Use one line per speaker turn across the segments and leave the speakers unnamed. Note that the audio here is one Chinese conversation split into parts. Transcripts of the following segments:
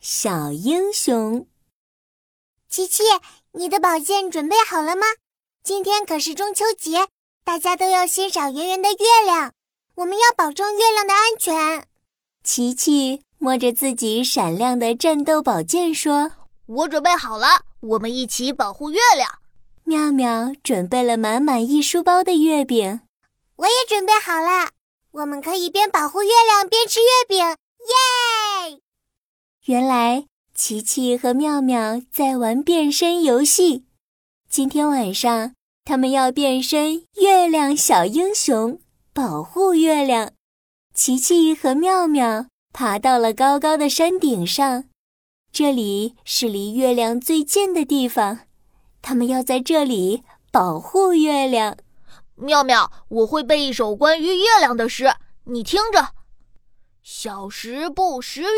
小英雄，
琪琪，你的宝剑准备好了吗？今天可是中秋节，大家都要欣赏圆圆的月亮，我们要保证月亮的安全。
琪琪摸着自己闪亮的战斗宝剑说：“
我准备好了，我们一起保护月亮。”
妙妙准备了满满一书包的月饼，
我也准备好了，我们可以边保护月亮边吃月饼，耶！
原来琪琪和妙妙在玩变身游戏，今天晚上他们要变身月亮小英雄，保护月亮。琪琪和妙妙爬到了高高的山顶上，这里是离月亮最近的地方，他们要在这里保护月亮。
妙妙，我会背一首关于月亮的诗，你听着：小时不识月。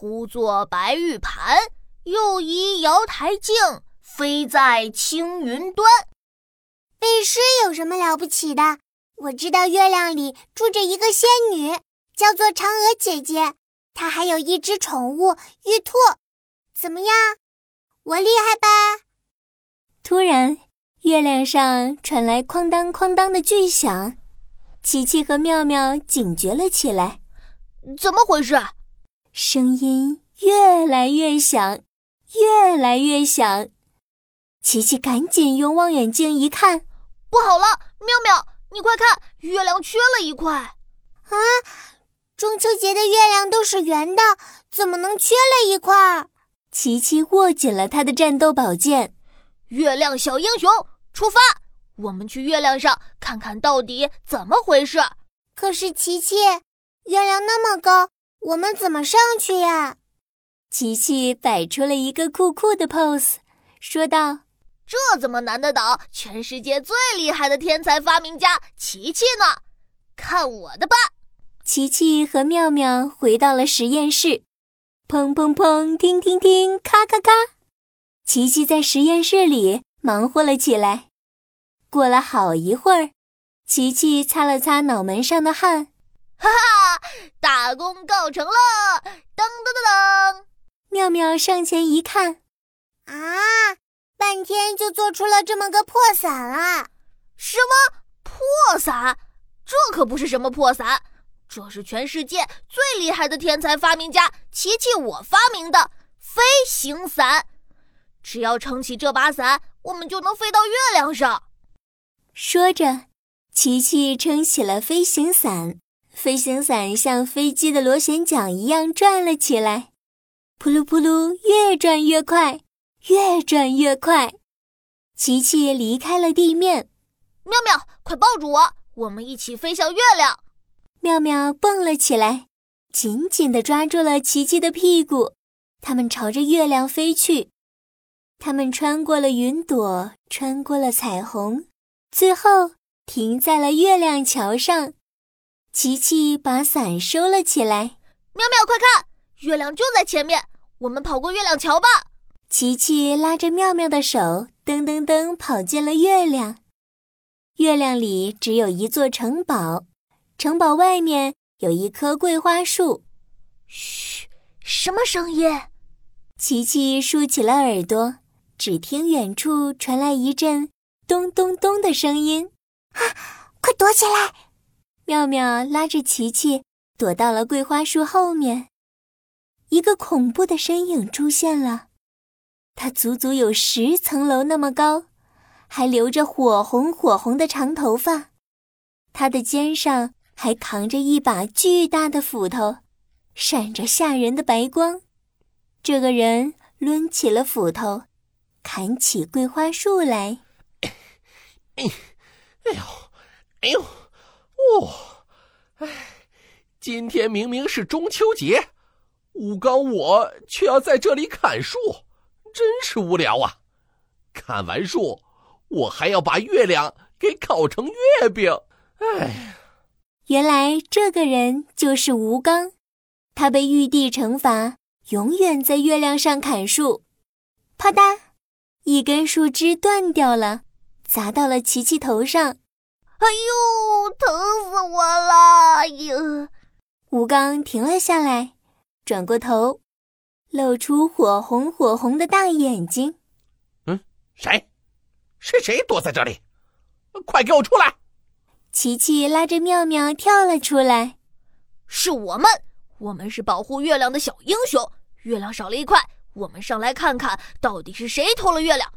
呼作白玉盘，又疑瑶台镜，飞在青云端。
背诗有什么了不起的？我知道月亮里住着一个仙女，叫做嫦娥姐姐。她还有一只宠物玉兔。怎么样？我厉害吧？
突然，月亮上传来哐当哐当的巨响，琪琪和妙妙警觉了起来。
怎么回事？
声音越来越响，越来越响。琪琪赶紧用望远镜一看，
不好了！妙妙，你快看，月亮缺了一块！
啊，中秋节的月亮都是圆的，怎么能缺了一块？
琪琪握紧了他的战斗宝剑，
月亮小英雄出发！我们去月亮上看看到底怎么回事。
可是琪琪，月亮那么高。我们怎么上去呀？
琪琪摆出了一个酷酷的 pose，说道：“
这怎么难得倒全世界最厉害的天才发明家琪琪呢？看我的吧！”
琪琪和妙妙回到了实验室，砰砰砰，听听听，咔咔咔。琪琪在实验室里忙活了起来。过了好一会儿，琪琪擦了擦脑门上的汗。
哈哈，大功告成了！噔噔噔噔，
妙妙上前一看，
啊，半天就做出了这么个破伞啊！
什么破伞？这可不是什么破伞，这是全世界最厉害的天才发明家琪琪我发明的飞行伞。只要撑起这把伞，我们就能飞到月亮上。
说着，琪琪撑起了飞行伞。飞行伞像飞机的螺旋桨一样转了起来，扑噜扑噜，越转越快，越转越快。琪琪离开了地面，
妙妙，快抱住我，我们一起飞向月亮。
妙妙蹦了起来，紧紧地抓住了琪琪的屁股。他们朝着月亮飞去，他们穿过了云朵，穿过了彩虹，最后停在了月亮桥上。琪琪把伞收了起来。
妙妙，快看，月亮就在前面，我们跑过月亮桥吧。
琪琪拉着妙妙的手，噔噔噔跑进了月亮。月亮里只有一座城堡，城堡外面有一棵桂花树。
嘘，什么声音？
琪琪竖起了耳朵，只听远处传来一阵咚咚咚的声音。
啊，快躲起来！
妙妙拉着琪琪躲到了桂花树后面，一个恐怖的身影出现了，它足足有十层楼那么高，还留着火红火红的长头发，它的肩上还扛着一把巨大的斧头，闪着吓人的白光。这个人抡起了斧头，砍起桂花树来。
哎，哎呦，哎呦！哦，哎，今天明明是中秋节，吴刚我却要在这里砍树，真是无聊啊！砍完树，我还要把月亮给烤成月饼。哎，
原来这个人就是吴刚，他被玉帝惩罚，永远在月亮上砍树。啪嗒，一根树枝断掉了，砸到了琪琪头上。
哎呦，疼死我了！哎呦，
吴刚停了下来，转过头，露出火红火红的大眼睛。
嗯，谁？是谁躲在这里？快给我出来！
琪琪拉着妙妙跳了出来。
是我们，我们是保护月亮的小英雄。月亮少了一块，我们上来看看到底是谁偷了月亮。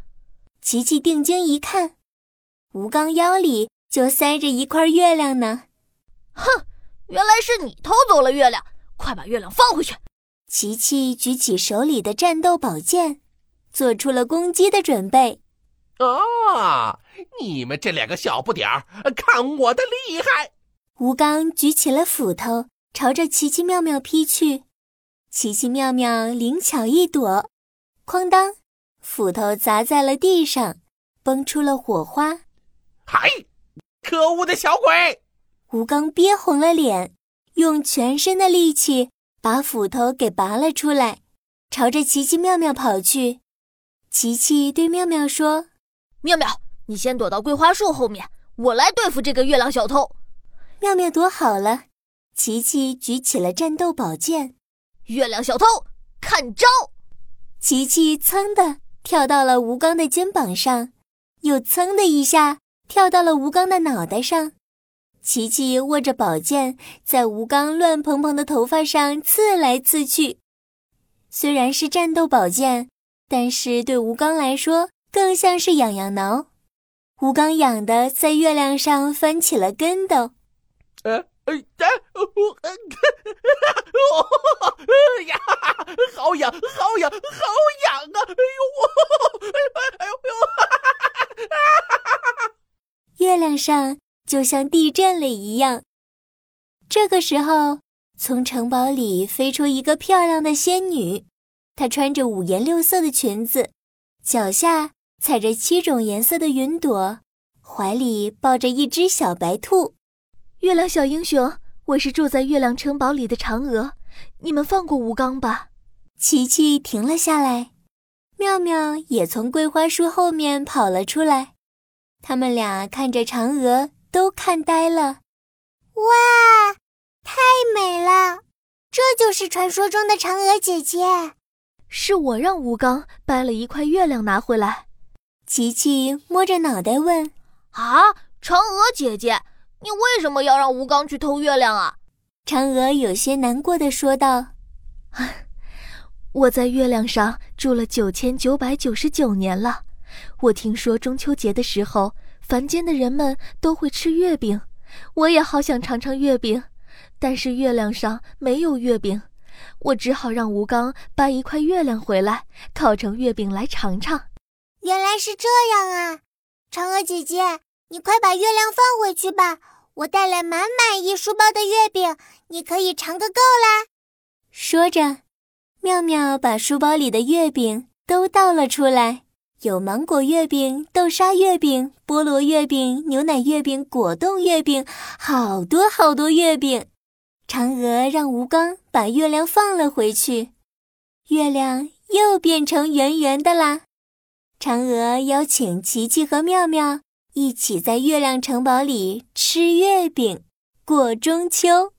琪琪定睛一看，吴刚腰里就塞着一块月亮呢。
哼，原来是你偷走了月亮，快把月亮放回去！
琪琪举起手里的战斗宝剑，做出了攻击的准备。
啊！你们这两个小不点儿，看我的厉害！
吴刚举起了斧头，朝着奇奇妙妙劈去。奇奇妙妙灵巧一躲，哐当，斧头砸在了地上，崩出了火花。
嗨！可恶的小鬼！
吴刚憋红了脸，用全身的力气把斧头给拔了出来，朝着琪琪妙妙跑去。琪琪对妙妙说。
妙妙，你先躲到桂花树后面，我来对付这个月亮小偷。
妙妙躲好了，琪琪举起了战斗宝剑。
月亮小偷，看招！
琪琪噌的跳到了吴刚的肩膀上，又噌的一下跳到了吴刚的脑袋上。琪琪握着宝剑，在吴刚乱蓬蓬的头发上刺来刺去。虽然是战斗宝剑，但是对吴刚来说。更像是痒痒挠，吴刚痒的在月亮上翻起了跟斗。
呃，哎呀，呀，好痒，好痒，好痒啊！哎呦，哎呦呦，
月亮上就像地震了一样。这个时候，从城堡里飞出一个漂亮的仙女，她穿着五颜六色的裙子，脚下。踩着七种颜色的云朵，怀里抱着一只小白兔。
月亮小英雄，我是住在月亮城堡里的嫦娥，你们放过吴刚吧。
琪琪停了下来，妙妙也从桂花树后面跑了出来。他们俩看着嫦娥，都看呆了。
哇，太美了！这就是传说中的嫦娥姐姐。
是我让吴刚掰了一块月亮拿回来。
琪琪摸着脑袋问：“
啊，嫦娥姐姐，你为什么要让吴刚去偷月亮啊？”
嫦娥有些难过的说道：“
我在月亮上住了九千九百九十九年了。我听说中秋节的时候，凡间的人们都会吃月饼，我也好想尝尝月饼，但是月亮上没有月饼，我只好让吴刚搬一块月亮回来，烤成月饼来尝尝。”
原来是这样啊，嫦娥姐姐，你快把月亮放回去吧！我带来满满一书包的月饼，你可以尝个够啦。
说着，妙妙把书包里的月饼都倒了出来，有芒果月饼、豆沙月饼、菠萝月饼、牛奶月饼、果冻月饼，好多好多月饼。嫦娥让吴刚把月亮放了回去，月亮又变成圆圆的啦。嫦娥邀请琪琪和妙妙一起在月亮城堡里吃月饼，过中秋。